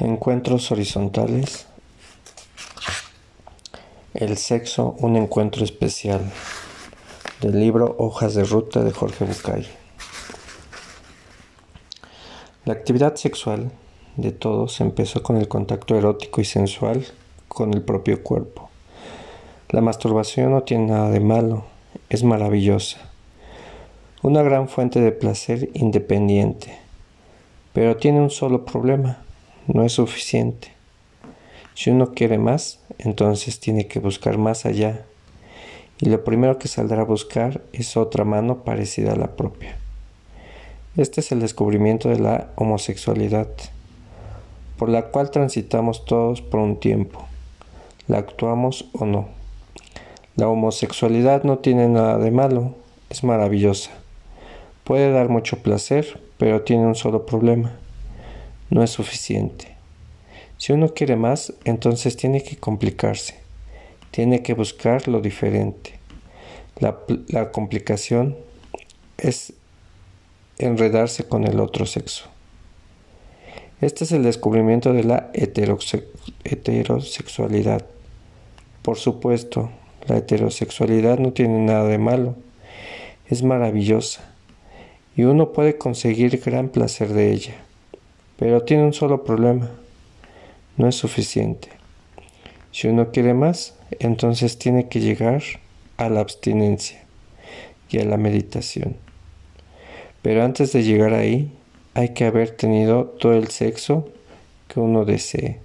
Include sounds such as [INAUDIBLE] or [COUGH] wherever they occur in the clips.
Encuentros horizontales. El sexo, un encuentro especial. Del libro Hojas de Ruta de Jorge Bucay. La actividad sexual de todos empezó con el contacto erótico y sensual con el propio cuerpo. La masturbación no tiene nada de malo, es maravillosa. Una gran fuente de placer independiente, pero tiene un solo problema no es suficiente. Si uno quiere más, entonces tiene que buscar más allá. Y lo primero que saldrá a buscar es otra mano parecida a la propia. Este es el descubrimiento de la homosexualidad, por la cual transitamos todos por un tiempo, la actuamos o no. La homosexualidad no tiene nada de malo, es maravillosa. Puede dar mucho placer, pero tiene un solo problema no es suficiente. Si uno quiere más, entonces tiene que complicarse, tiene que buscar lo diferente. La, complicación es enredarse con el otro sexo. Este es el descubrimiento de la heterosexualidad. Por supuesto, la heterosexualidad no tiene nada de malo, es maravillosa y uno puede conseguir gran placer de ella. Pero tiene un solo problema. No es suficiente. Si uno quiere más, entonces tiene que llegar a la abstinencia y a la meditación. Pero antes de llegar ahí, hay que haber tenido todo el sexo que uno desee.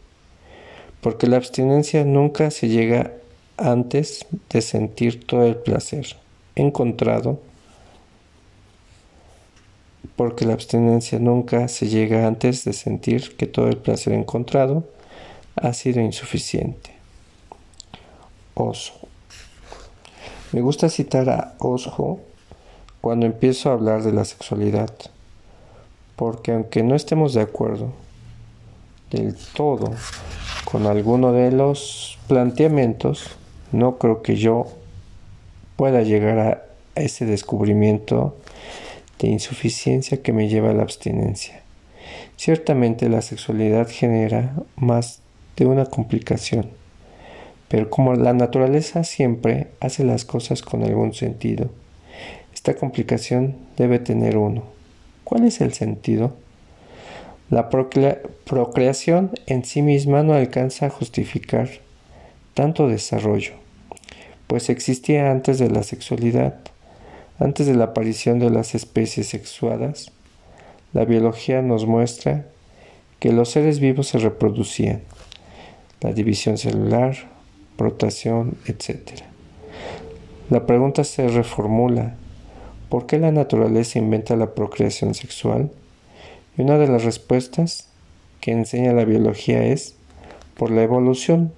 Porque la abstinencia nunca se llega antes de sentir todo el placer encontrado porque la abstinencia nunca se llega antes de sentir que todo el placer encontrado ha sido insuficiente. Oso. Me gusta citar a Osho cuando empiezo a hablar de la sexualidad, porque aunque no estemos de acuerdo del todo con alguno de los planteamientos, no creo que yo pueda llegar a ese descubrimiento de insuficiencia que me lleva a la abstinencia. Ciertamente la sexualidad genera más de una complicación, pero como la naturaleza siempre hace las cosas con algún sentido, esta complicación debe tener uno. ¿Cuál es el sentido? La procreación en sí misma no alcanza a justificar tanto desarrollo, pues existía antes de la sexualidad antes de la aparición de las especies sexuadas, la biología nos muestra que los seres vivos se reproducían, la división celular, rotación, etc. La pregunta se reformula, ¿por qué la naturaleza inventa la procreación sexual? Y una de las respuestas que enseña la biología es por la evolución.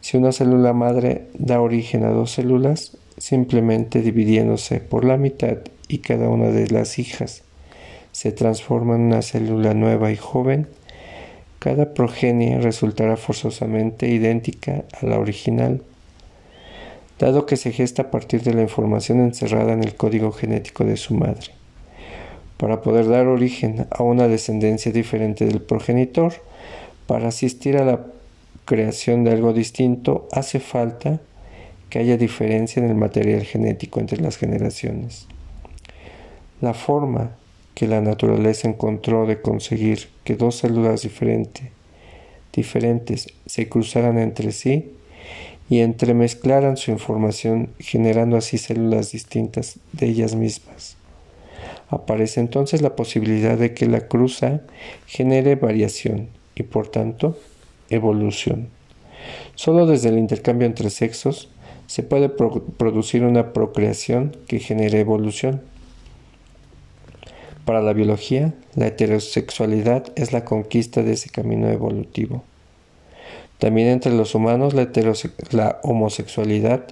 Si una célula madre da origen a dos células, simplemente dividiéndose por la mitad y cada una de las hijas. Se transforma en una célula nueva y joven, cada progenie resultará forzosamente idéntica a la original, dado que se gesta a partir de la información encerrada en el código genético de su madre. Para poder dar origen a una descendencia diferente del progenitor, para asistir a la creación de algo distinto, hace falta que haya diferencia en el material genético entre las generaciones. La forma que la naturaleza encontró de conseguir que dos células diferentes se cruzaran entre sí y entremezclaran su información generando así células distintas de ellas mismas. Aparece entonces la posibilidad de que la cruza genere variación y por tanto evolución. Solo desde el intercambio entre sexos se puede producir una procreación que genere evolución. Para la biología, la heterosexualidad es la conquista de ese camino evolutivo. También entre los humanos la, la homosexualidad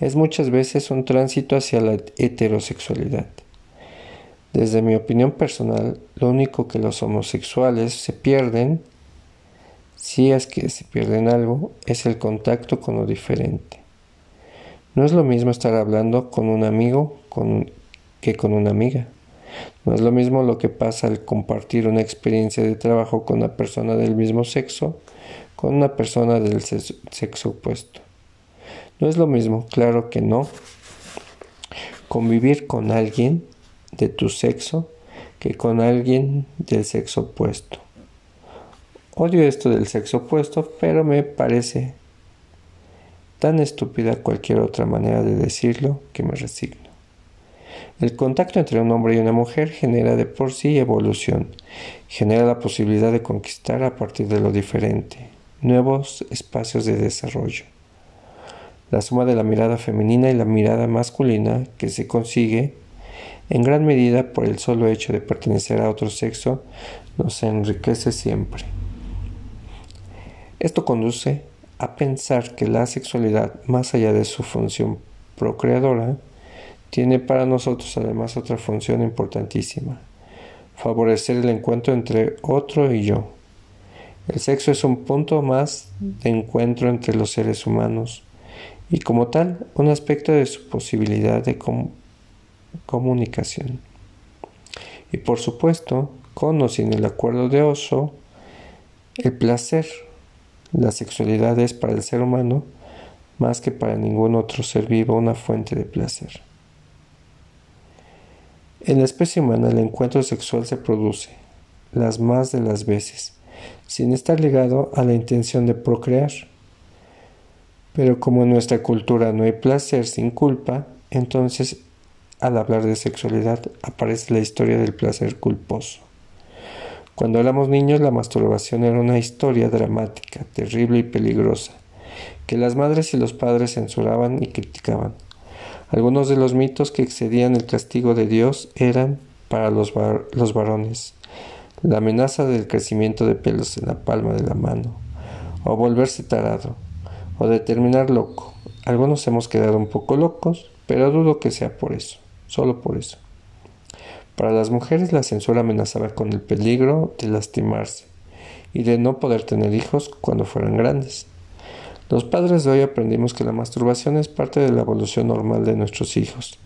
es muchas veces un tránsito hacia la heterosexualidad. Desde mi opinión personal, lo único que los homosexuales se pierden, si es que se pierden algo, es el contacto con lo diferente. No es lo mismo estar hablando con un amigo que con una amiga. No es lo mismo lo que pasa al compartir una experiencia de trabajo con una persona del mismo sexo con una persona del sexo opuesto. No es lo mismo, claro que no, convivir con alguien de tu sexo que con alguien del sexo opuesto. Odio esto del sexo opuesto, pero me parece tan estúpida cualquier otra manera de decirlo que me resigno. El contacto entre un hombre y una mujer genera de por sí evolución, genera la posibilidad de conquistar a partir de lo diferente, nuevos espacios de desarrollo. La suma de la mirada femenina y la mirada masculina que se consigue en gran medida por el solo hecho de pertenecer a otro sexo nos enriquece siempre. Esto conduce a pensar que la sexualidad, más allá de su función procreadora, tiene para nosotros además otra función importantísima, favorecer el encuentro entre otro y yo. El sexo es un punto más de encuentro entre los seres humanos y como tal un aspecto de su posibilidad de comunicación. Y por supuesto, con o sin el acuerdo de oso, el placer la sexualidad es para el ser humano, más que para ningún otro ser vivo, una fuente de placer. En la especie humana el encuentro sexual se produce, las más de las veces, sin estar ligado a la intención de procrear. Pero como en nuestra cultura no hay placer sin culpa, entonces al hablar de sexualidad aparece la historia del placer culposo. Cuando éramos niños la masturbación era una historia dramática, terrible y peligrosa, que las madres y los padres censuraban y criticaban. Algunos de los mitos que excedían el castigo de Dios eran para los, los varones la amenaza del crecimiento de pelos en la palma de la mano, o volverse tarado, o de terminar loco. Algunos hemos quedado un poco locos, pero dudo que sea por eso, solo por eso. Para las mujeres la censura amenazaba con el peligro de lastimarse y de no poder tener hijos cuando fueran grandes. Los padres de hoy aprendimos que la masturbación es parte de la evolución normal de nuestros hijos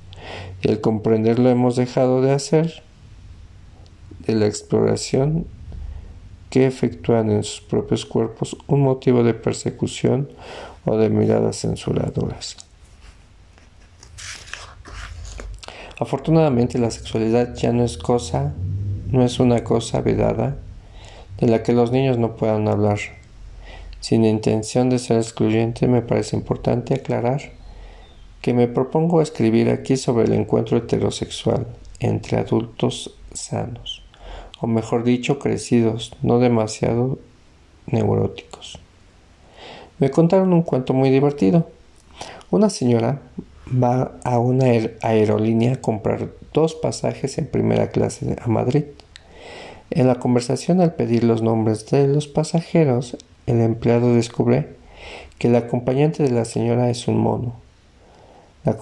y al comprenderlo hemos dejado de hacer de la exploración que efectúan en sus propios cuerpos un motivo de persecución o de miradas censuradoras. Afortunadamente la sexualidad ya no es cosa, no es una cosa vedada de la que los niños no puedan hablar. Sin intención de ser excluyente, me parece importante aclarar que me propongo escribir aquí sobre el encuentro heterosexual entre adultos sanos, o mejor dicho, crecidos, no demasiado neuróticos. Me contaron un cuento muy divertido. Una señora va a una aerolínea a comprar dos pasajes en primera clase a Madrid. En la conversación al pedir los nombres de los pasajeros, el empleado descubre que el acompañante de la señora es un mono. La,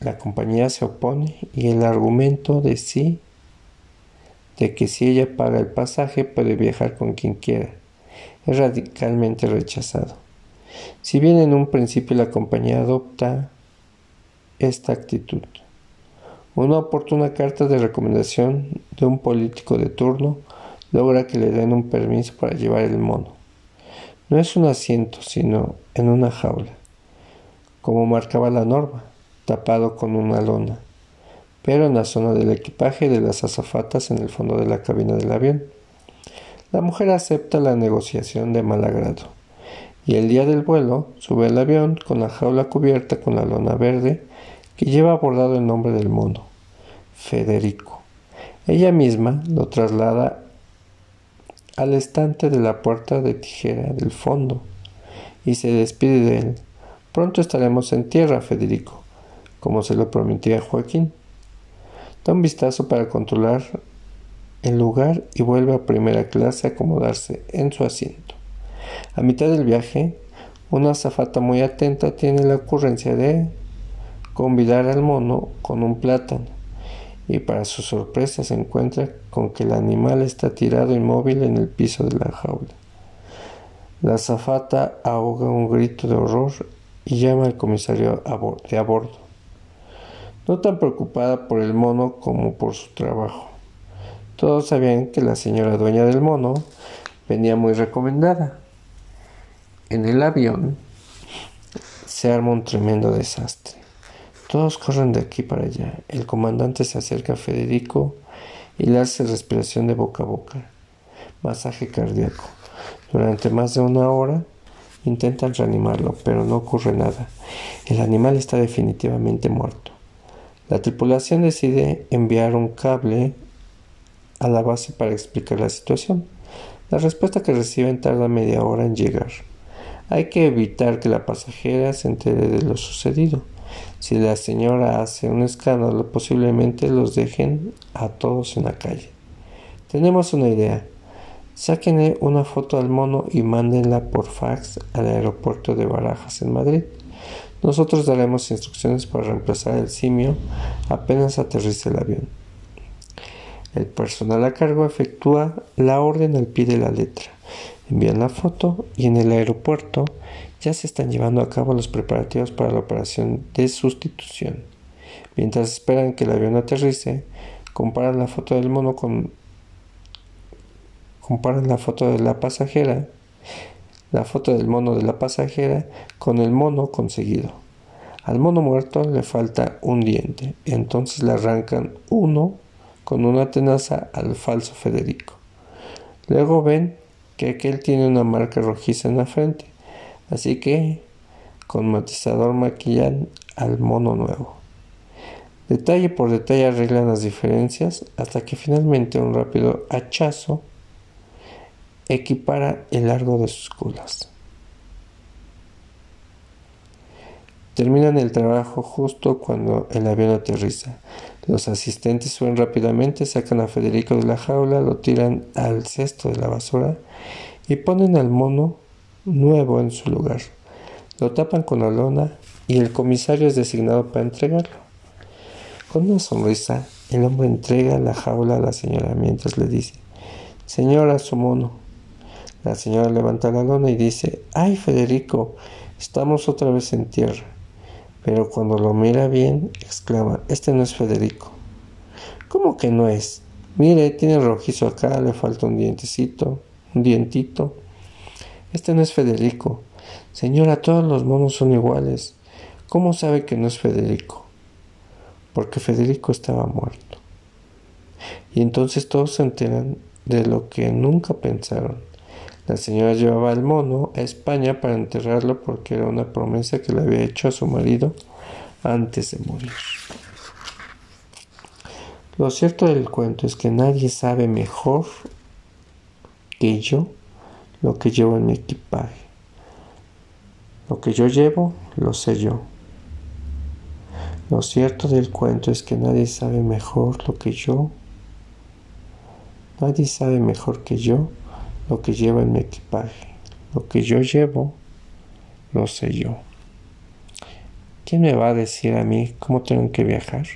la compañía se opone y el argumento de sí de que si ella paga el pasaje puede viajar con quien quiera es radicalmente rechazado. Si bien en un principio la compañía adopta esta actitud. Una oportuna carta de recomendación de un político de turno logra que le den un permiso para llevar el mono. No es un asiento, sino en una jaula, como marcaba la norma, tapado con una lona, pero en la zona del equipaje de las azafatas en el fondo de la cabina del avión. La mujer acepta la negociación de mal agrado, y el día del vuelo sube al avión con la jaula cubierta con la lona verde que lleva abordado el nombre del mono, Federico. Ella misma lo traslada al estante de la puerta de tijera del fondo y se despide de él. Pronto estaremos en tierra, Federico, como se lo prometía Joaquín. Da un vistazo para controlar el lugar y vuelve a primera clase a acomodarse en su asiento. A mitad del viaje, una azafata muy atenta tiene la ocurrencia de convidar al mono con un plátano y para su sorpresa se encuentra con que el animal está tirado inmóvil en el piso de la jaula. La zafata ahoga un grito de horror y llama al comisario de a bordo. no tan preocupada por el mono como por su trabajo. Todos sabían que la señora dueña del mono venía muy recomendada. En el avión se arma un tremendo desastre. Todos corren de aquí para allá. El comandante se acerca a Federico y le hace respiración de boca a boca, masaje cardíaco. Durante más de una hora intentan reanimarlo, pero no ocurre nada. El animal está definitivamente muerto. La tripulación decide enviar un cable a la base para explicar la situación. La respuesta que reciben tarda media hora en llegar. Hay que evitar que la pasajera se entere de lo sucedido. Si la señora hace un escándalo, posiblemente los dejen a todos en la calle. Tenemos una idea. Sáquenle una foto al mono y mándenla por fax al aeropuerto de Barajas en Madrid. Nosotros daremos instrucciones para reemplazar el simio apenas aterrice el avión. El personal a cargo efectúa la orden al pie de la letra. Envían la foto y en el aeropuerto ya se están llevando a cabo los preparativos para la operación de sustitución. Mientras esperan que el avión aterrice, comparan la foto del mono con comparan la foto de la pasajera, la foto del mono de la pasajera con el mono conseguido. Al mono muerto le falta un diente, entonces le arrancan uno con una tenaza al falso Federico. Luego ven que aquel tiene una marca rojiza en la frente, así que con matizador maquillan al mono nuevo. Detalle por detalle arreglan las diferencias hasta que finalmente un rápido hachazo equipara el largo de sus colas. Terminan el trabajo justo cuando el avión aterriza. Los asistentes suben rápidamente, sacan a Federico de la jaula, lo tiran al cesto de la basura y ponen al mono nuevo en su lugar. Lo tapan con la lona y el comisario es designado para entregarlo. Con una sonrisa, el hombre entrega la jaula a la señora mientras le dice, Señora, su mono. La señora levanta la lona y dice, ¡ay, Federico! Estamos otra vez en tierra pero cuando lo mira bien, exclama, este no es Federico. ¿Cómo que no es? Mire, tiene rojizo acá, le falta un dientecito, un dientito. Este no es Federico. Señora, todos los monos son iguales. ¿Cómo sabe que no es Federico? Porque Federico estaba muerto. Y entonces todos se enteran de lo que nunca pensaron la señora llevaba al mono a España para enterrarlo porque era una promesa que le había hecho a su marido antes de morir. Lo cierto del cuento es que nadie sabe mejor que yo lo que llevo en mi equipaje. Lo que yo llevo, lo sé yo. Lo cierto del cuento es que nadie sabe mejor lo que yo. Nadie sabe mejor que yo lo que lleva en mi equipaje. Lo que yo llevo, lo sé yo. ¿Quién me va a decir a mí cómo tengo que viajar?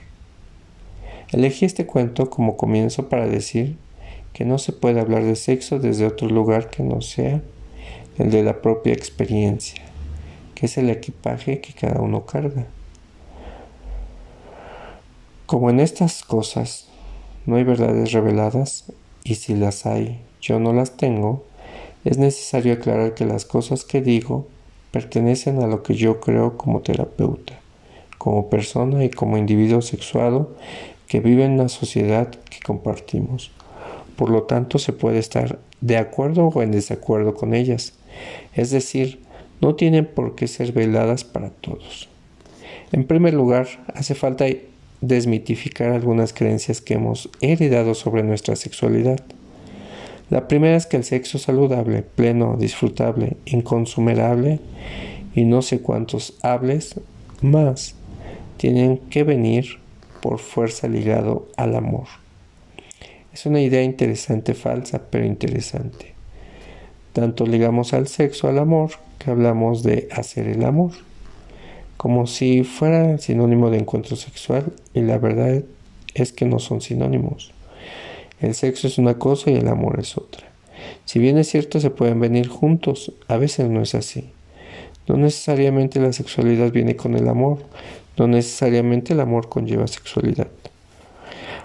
Elegí este cuento como comienzo para decir que no se puede hablar de sexo desde otro lugar que no sea el de la propia experiencia, que es el equipaje que cada uno carga. Como en estas cosas no hay verdades reveladas, y si las hay, yo no las tengo, es necesario aclarar que las cosas que digo pertenecen a lo que yo creo como terapeuta, como persona y como individuo sexuado que vive en una sociedad que compartimos. Por lo tanto, se puede estar de acuerdo o en desacuerdo con ellas. Es decir, no tienen por qué ser veladas para todos. En primer lugar, hace falta desmitificar algunas creencias que hemos heredado sobre nuestra sexualidad. La primera es que el sexo saludable, pleno, disfrutable, inconsumerable y no sé cuántos hables más tienen que venir por fuerza ligado al amor. Es una idea interesante, falsa, pero interesante. Tanto ligamos al sexo al amor que hablamos de hacer el amor, como si fuera sinónimo de encuentro sexual y la verdad es que no son sinónimos. El sexo es una cosa y el amor es otra. Si bien es cierto se pueden venir juntos, a veces no es así. No necesariamente la sexualidad viene con el amor, No necesariamente el amor conlleva sexualidad.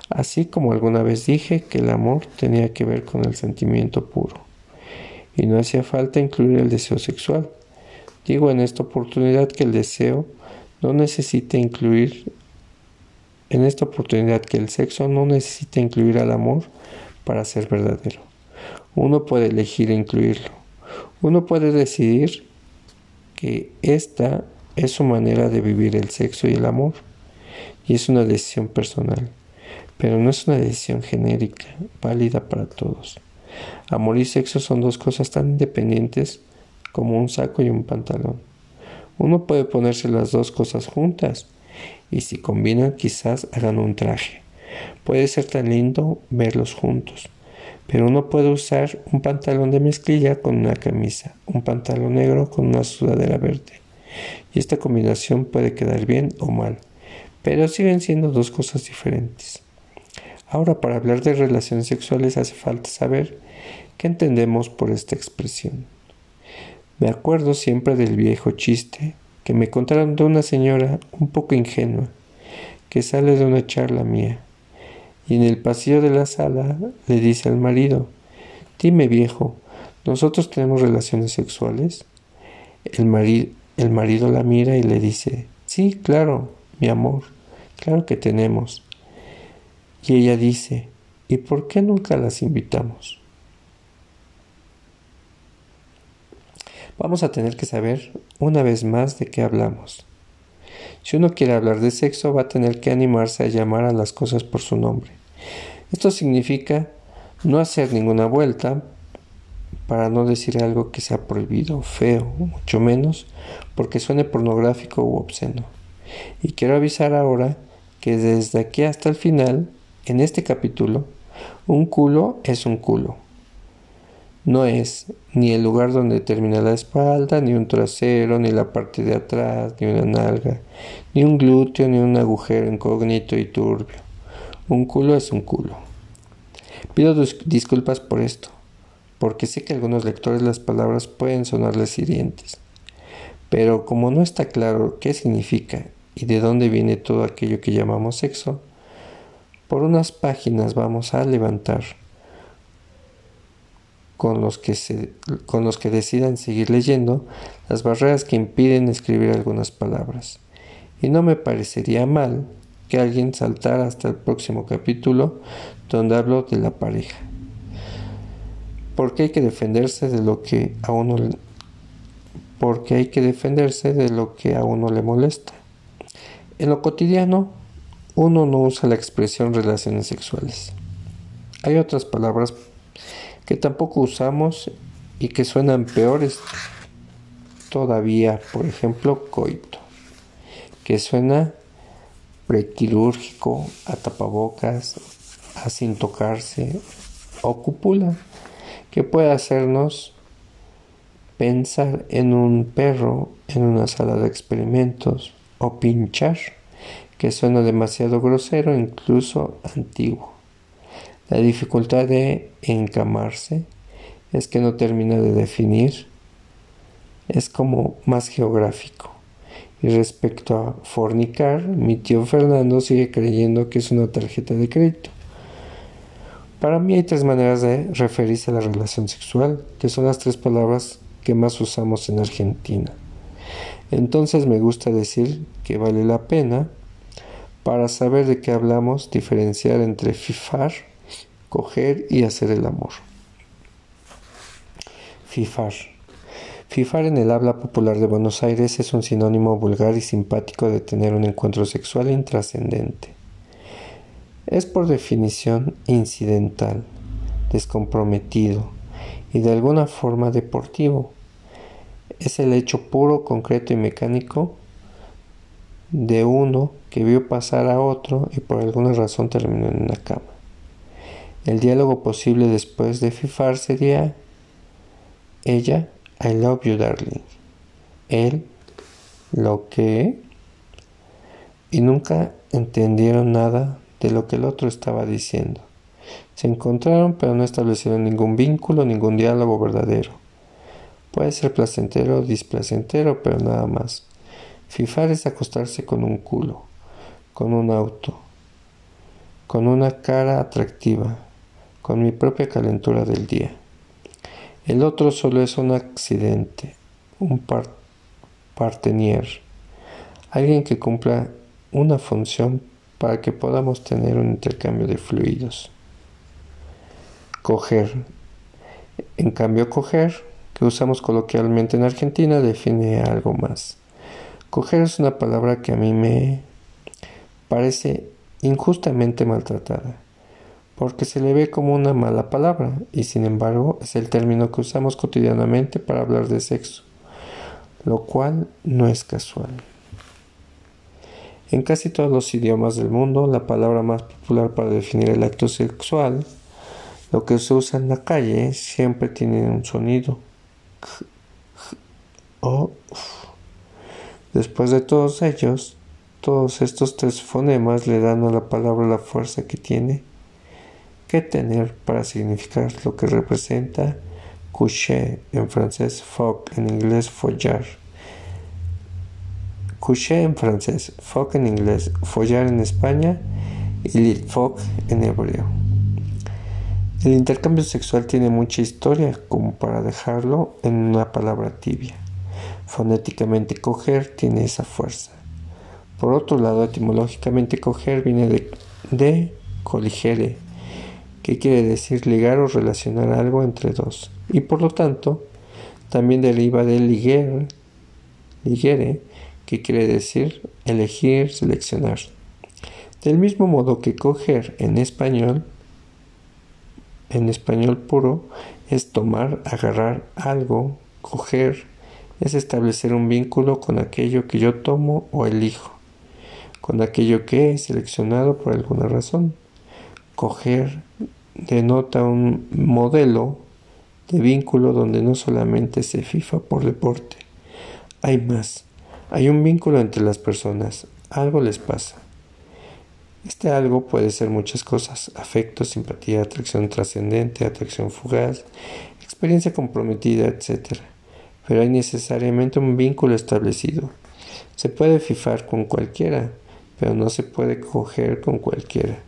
Así como alguna vez dije que el amor tenía que ver con el sentimiento puro. Y no hacía falta incluir el deseo sexual. Digo en esta oportunidad que el deseo no necesita incluir en esta oportunidad que el sexo no necesita incluir al amor para ser verdadero. Uno puede elegir incluirlo. Uno puede decidir que esta es su manera de vivir el sexo y el amor. Y es una decisión personal. Pero no es una decisión genérica, válida para todos. Amor y sexo son dos cosas tan independientes como un saco y un pantalón. Uno puede ponerse las dos cosas juntas y si combinan quizás hagan un traje. Puede ser tan lindo verlos juntos, pero uno puede usar un pantalón de mezclilla con una camisa, un pantalón negro con una sudadera verde. Y esta combinación puede quedar bien o mal, pero siguen siendo dos cosas diferentes. Ahora, para hablar de relaciones sexuales hace falta saber qué entendemos por esta expresión. Me acuerdo siempre del viejo chiste que me contaron de una señora un poco ingenua que sale de una charla mía y en el pasillo de la sala le dice al marido, dime viejo, ¿nosotros tenemos relaciones sexuales? El, el marido la mira y le dice, sí, claro, mi amor, claro que tenemos. Y ella dice, ¿y por qué nunca las invitamos? Vamos a tener que saber una vez más de qué hablamos. Si uno quiere hablar de sexo, va a tener que animarse a llamar a las cosas por su nombre. Esto significa no hacer ninguna vuelta para no decir algo que sea prohibido, feo, mucho menos porque suene pornográfico u obsceno. Y quiero avisar ahora que desde aquí hasta el final, en este capítulo, un culo es un culo. No es ni el lugar donde termina la espalda, ni un trasero, ni la parte de atrás, ni una nalga, ni un glúteo, ni un agujero incógnito y turbio. Un culo es un culo. Pido disculpas por esto, porque sé que a algunos lectores las palabras pueden sonarles hirientes. Pero como no está claro qué significa y de dónde viene todo aquello que llamamos sexo, por unas páginas vamos a levantar con los que, con los que decidan seguir leyendo las barreras que impiden escribir algunas palabras. Y no me parecería mal que alguien saltara hasta el próximo capítulo donde hablo de la pareja. Porque hay que defenderse de lo que a uno porque hay que defenderse de lo que a uno le molesta. En lo cotidiano, uno no usa la expresión relaciones sexuales. Hay otras palabras que tampoco usamos y que suenan peores todavía, por ejemplo, coito, que suena prequirúrgico, a tapabocas, a sin tocarse, o cúpula, que puede hacernos pensar en un perro en una sala de experimentos, o pinchar, que suena demasiado grosero, incluso antiguo. La dificultad de encamarse es que no termina de definir, es como más geográfico. Y respecto a fornicar, mi tío Fernando sigue creyendo que es una tarjeta de crédito. Para mí hay tres maneras de referirse a la relación sexual, que son las tres palabras que más usamos en Argentina. Entonces me gusta decir que vale la pena, para saber de qué hablamos, diferenciar entre fifar, coger y hacer el amor. Fifar. Fifar en el habla popular de Buenos Aires es un sinónimo vulgar y simpático de tener un encuentro sexual intrascendente. Es por definición incidental, descomprometido y de alguna forma deportivo. Es el hecho puro, concreto y mecánico de uno que vio pasar a otro y por alguna razón terminó en una cama. El diálogo posible después de fifar sería ella, I love you darling. Él, lo que... Y nunca entendieron nada de lo que el otro estaba diciendo. Se encontraron pero no establecieron ningún vínculo, ningún diálogo verdadero. Puede ser placentero o displacentero, pero nada más. Fifar es acostarse con un culo, con un auto, con una cara atractiva, con mi propia calentura del día. El otro solo es un accidente, un partenier, alguien que cumpla una función para que podamos tener un intercambio de fluidos. Coger. En cambio, coger, que usamos coloquialmente en Argentina, define algo más. Coger es una palabra que a mí me parece injustamente maltratada, porque se le ve como una mala palabra y sin embargo es el término que usamos cotidianamente para hablar de sexo, lo cual no es casual. En casi todos los idiomas del mundo, la palabra más popular para definir el acto sexual, lo que se usa en la calle, siempre tiene un sonido o Después de todos ellos, todos estos tres fonemas le dan a la palabra la fuerza que tiene que tener para significar lo que representa coucher en francés, fuck en inglés, follar. Coucher en francés, fuck en inglés, follar en España y lit en hebreo. El intercambio sexual tiene mucha historia como para dejarlo en una palabra tibia. Fonéticamente coger tiene esa fuerza. Por otro lado, etimológicamente coger viene de coligere, que quiere decir ligar o relacionar algo entre dos. Y por lo tanto, también deriva de liger, ligere, que quiere decir elegir, seleccionar. Del mismo modo que coger en español, en español puro, es tomar, agarrar algo, coger, es establecer un vínculo con aquello que yo tomo o elijo, con aquello que he seleccionado por alguna razón. Coger denota un modelo de vínculo donde no solamente se FIFA por deporte, hay más, hay un vínculo entre las personas, algo les pasa. Este algo puede ser muchas cosas, afecto, simpatía, atracción trascendente, atracción fugaz, experiencia comprometida, etc pero hay necesariamente un vínculo establecido. Se puede fifar con cualquiera, pero no se puede coger con cualquiera.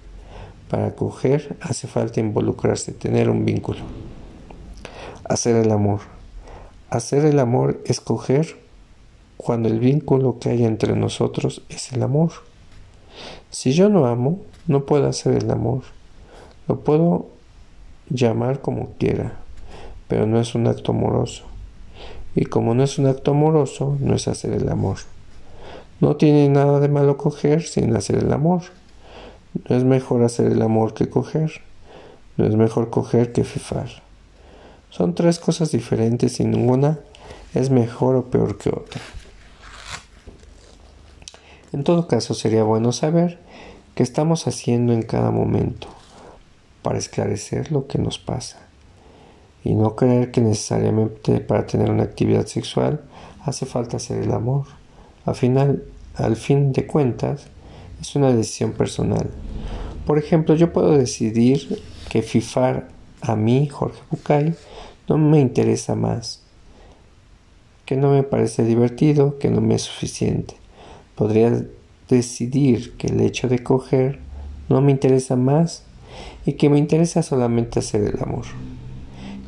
Para coger hace falta involucrarse, tener un vínculo. Hacer el amor. Hacer el amor es coger cuando el vínculo que hay entre nosotros es el amor. Si yo no amo, no puedo hacer el amor. Lo puedo llamar como quiera, pero no es un acto amoroso. Y como no es un acto amoroso, no es hacer el amor. No tiene nada de malo coger sin hacer el amor. No es mejor hacer el amor que coger. No es mejor coger que fifar. Son tres cosas diferentes y ninguna es mejor o peor que otra. En todo caso, sería bueno saber qué estamos haciendo en cada momento para esclarecer lo que nos pasa y no creer que necesariamente para tener una actividad sexual hace falta hacer el amor. Al final, al fin de cuentas, es una decisión personal. Por ejemplo, yo puedo decidir que fifar a mí, Jorge Bucay, no me interesa más, que no me parece divertido, que no me es suficiente. Podría decidir que el hecho de coger no me interesa más y que me interesa solamente hacer el amor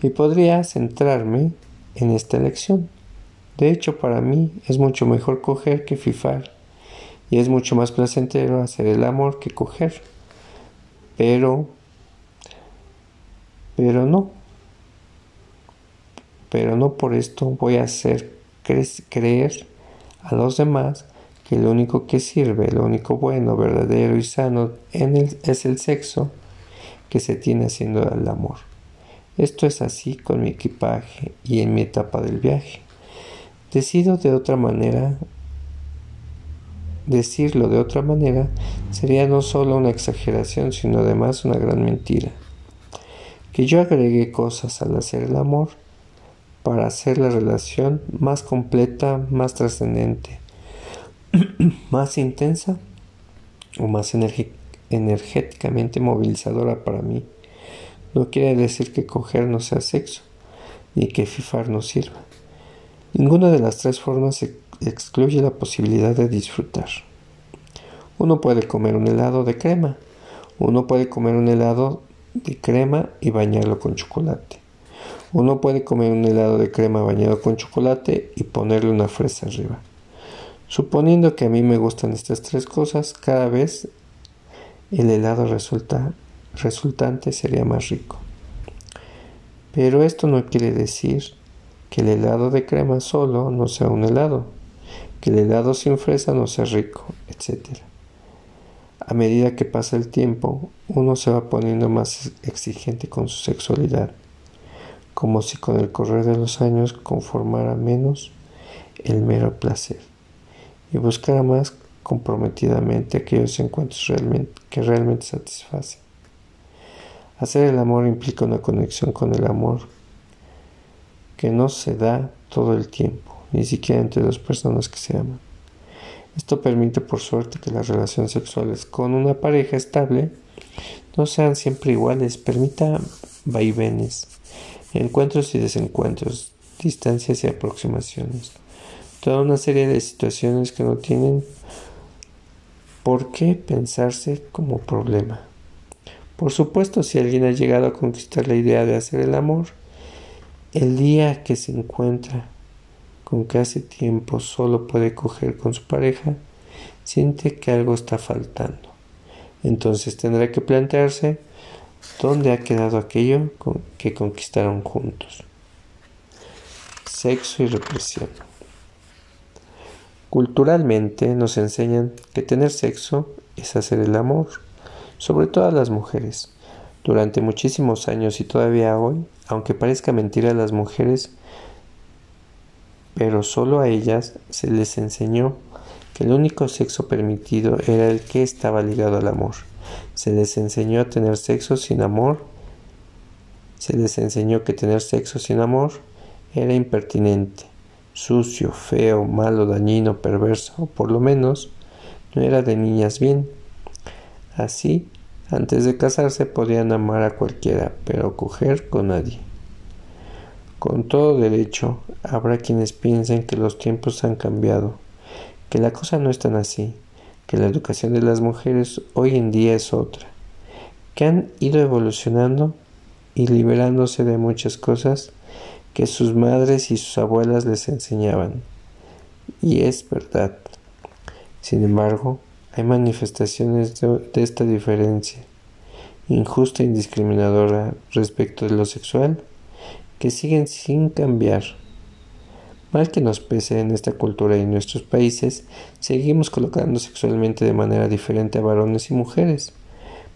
y podría centrarme en esta elección. De hecho, para mí es mucho mejor coger que fifar y es mucho más placentero hacer el amor que coger. Pero, pero no, pero no por esto voy a hacer creer a los demás que lo único que sirve, lo único bueno, verdadero y sano en es el sexo que se tiene haciendo el amor. Esto es así con mi equipaje y en mi etapa del viaje. Decido de otra manera, decirlo de otra manera sería no solo una exageración, sino además una gran mentira. Que yo agregue cosas al hacer el amor para hacer la relación más completa, más trascendente, [CLEARS THROAT] más intensa o más energéticamente movilizadora para mí no quiere decir que coger no sea sexo, ni que fifar no sirva. Ninguna de las tres formas excluye la posibilidad de disfrutar. Uno puede comer un helado de crema, uno puede comer un helado de crema y bañarlo con chocolate. Uno puede comer un helado de crema bañado con chocolate y ponerle una fresa arriba. Suponiendo que a mí me gustan estas tres cosas, cada vez el helado resulta, resultante sería más rico. Pero esto no quiere decir que el helado de crema solo no sea un helado, que el helado sin fresa no sea rico, etc. A medida que pasa el tiempo, uno se va poniendo más exigente con su sexualidad, como si con el correr de los años conformara menos el mero placer y buscara más comprometidamente aquellos encuentros que realmente satisfacen. Hacer el amor implica una conexión con el amor que no se da todo el tiempo, ni siquiera entre dos personas que se aman. Esto permite por suerte que las relaciones sexuales con una pareja estable no sean siempre iguales, permita vaivenes, encuentros y desencuentros, distancias y aproximaciones, toda una serie de situaciones que no tienen por qué pensarse como problema. Por supuesto, si alguien ha llegado a conquistar la idea de hacer el amor, el día que se encuentra con que hace tiempo solo puede coger con su pareja, siente que algo está faltando. Entonces tendrá que plantearse dónde ha quedado aquello que conquistaron juntos. Sexo y represión. Culturalmente nos enseñan que tener sexo es hacer el amor sobre todo a las mujeres. Durante muchísimos años y todavía hoy, aunque parezca mentira las mujeres, pero solo a ellas se les enseñó que el único sexo permitido era el que estaba ligado al amor. Se les enseñó a tener sexo sin amor. Se les enseñó que tener sexo sin amor era impertinente, sucio, feo, malo, dañino, perverso, o por lo menos no era de niñas bien. Así, antes de casarse podían amar a cualquiera, pero coger con nadie. Con todo derecho, habrá quienes piensen que los tiempos han cambiado, que la cosa no es tan así, que la educación de las mujeres hoy en día es otra, que han ido evolucionando y liberándose de muchas cosas que sus madres y sus abuelas les enseñaban. Y es verdad. Sin embargo, hay manifestaciones de, esta diferencia, injusta e indiscriminadora respecto de lo sexual, que siguen sin cambiar. Mal que nos pese en esta cultura y en nuestros países, seguimos colocando sexualmente de manera diferente a varones y mujeres.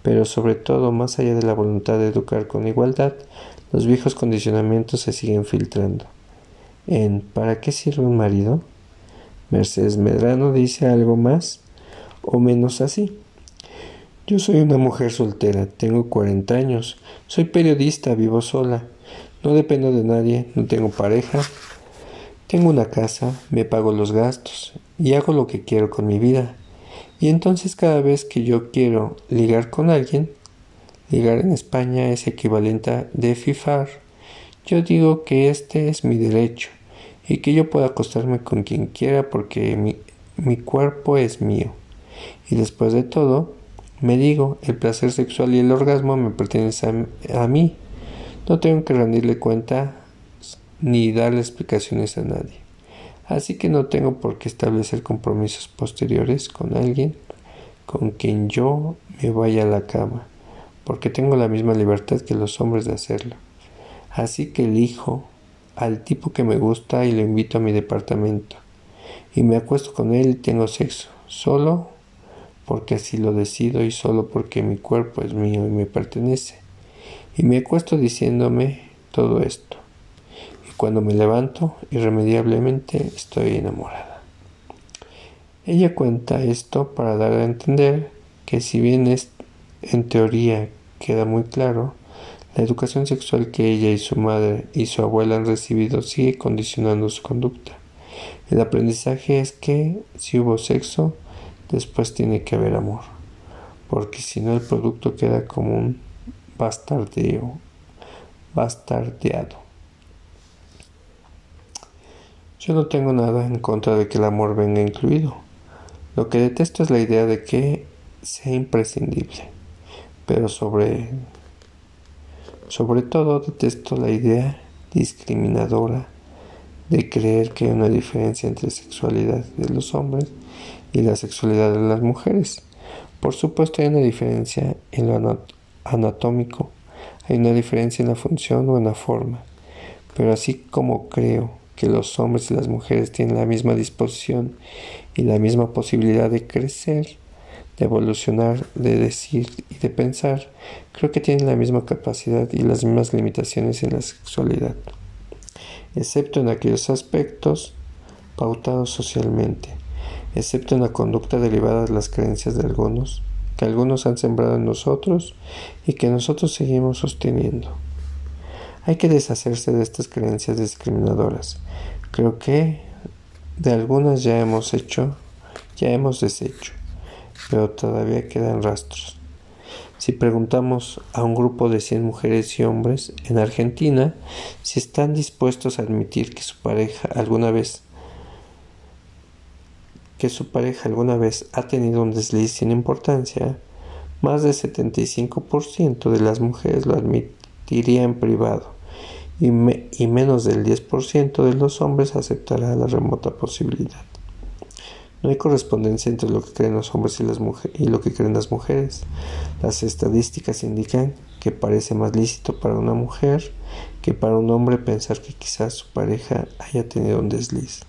Pero sobre todo, más allá de la voluntad de educar con igualdad, los viejos condicionamientos se siguen filtrando. En ¿Para qué sirve un marido? Mercedes Medrano dice algo más o menos así. Yo soy una mujer soltera, tengo 40 años, soy periodista, vivo sola, no dependo de nadie, no tengo pareja, tengo una casa, me pago los gastos y hago lo que quiero con mi vida. Y entonces cada vez que yo quiero ligar con alguien, ligar en España es equivalente a defifar, yo digo que este es mi derecho y que yo puedo acostarme con quien quiera porque mi, mi cuerpo es mío. Y después de todo, me digo, el placer sexual y el orgasmo me pertenecen a, mí. No tengo que rendirle cuenta ni darle explicaciones a nadie. Así que no tengo por qué establecer compromisos posteriores con alguien con quien yo me vaya a la cama, porque tengo la misma libertad que los hombres de hacerlo. Así que elijo al tipo que me gusta y lo invito a mi departamento. Y me acuesto con él y tengo sexo, solo porque así lo decido y solo porque mi cuerpo es mío y me pertenece. Y me acuesto diciéndome todo esto. Y cuando me levanto, irremediablemente estoy enamorada. Ella cuenta esto para dar a entender que si bien es en teoría queda muy claro, la educación sexual que ella y su madre y su abuela han recibido sigue condicionando su conducta. El aprendizaje es que si hubo sexo, después tiene que haber amor, porque si no el producto queda como un bastardeo, bastardeado. Yo no tengo nada en contra de que el amor venga incluido. Lo que detesto es la idea de que sea imprescindible. Pero sobre sobre todo detesto la idea discriminadora de creer que hay una diferencia entre sexualidad de los hombres y la sexualidad de las mujeres. Por supuesto hay una diferencia en lo anatómico, hay una diferencia en la función o en la forma, pero así como creo que los hombres y las mujeres tienen la misma disposición y la misma posibilidad de crecer, de evolucionar, de decir y de pensar, creo que tienen la misma capacidad y las mismas limitaciones en la sexualidad, excepto en aquellos aspectos pautados socialmente, excepto en la conducta derivada de las creencias de algunos, que algunos han sembrado en nosotros y que nosotros seguimos sosteniendo. Hay que deshacerse de estas creencias discriminadoras. Creo que de algunas ya hemos hecho, ya hemos deshecho, pero todavía quedan rastros. Si preguntamos a un grupo de 100 mujeres y hombres en Argentina si están dispuestos a admitir que su pareja alguna vez que su pareja alguna vez ha tenido un desliz sin importancia, más del 75% de las mujeres lo admitiría en privado y, menos del 10% de los hombres aceptará la remota posibilidad. No hay correspondencia entre lo que creen los hombres y, lo que creen las mujeres. Las estadísticas indican que parece más lícito para una mujer que para un hombre pensar que quizás su pareja haya tenido un desliz.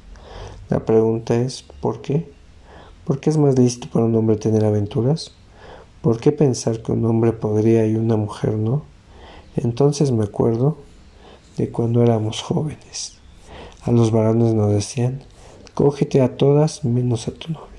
La pregunta es ¿por qué? ¿Por qué es más lícito para un hombre tener aventuras? ¿Por qué pensar que un hombre podría y una mujer no? Entonces me acuerdo de cuando éramos jóvenes. A los varones nos decían, cógete a todas menos a tu novia.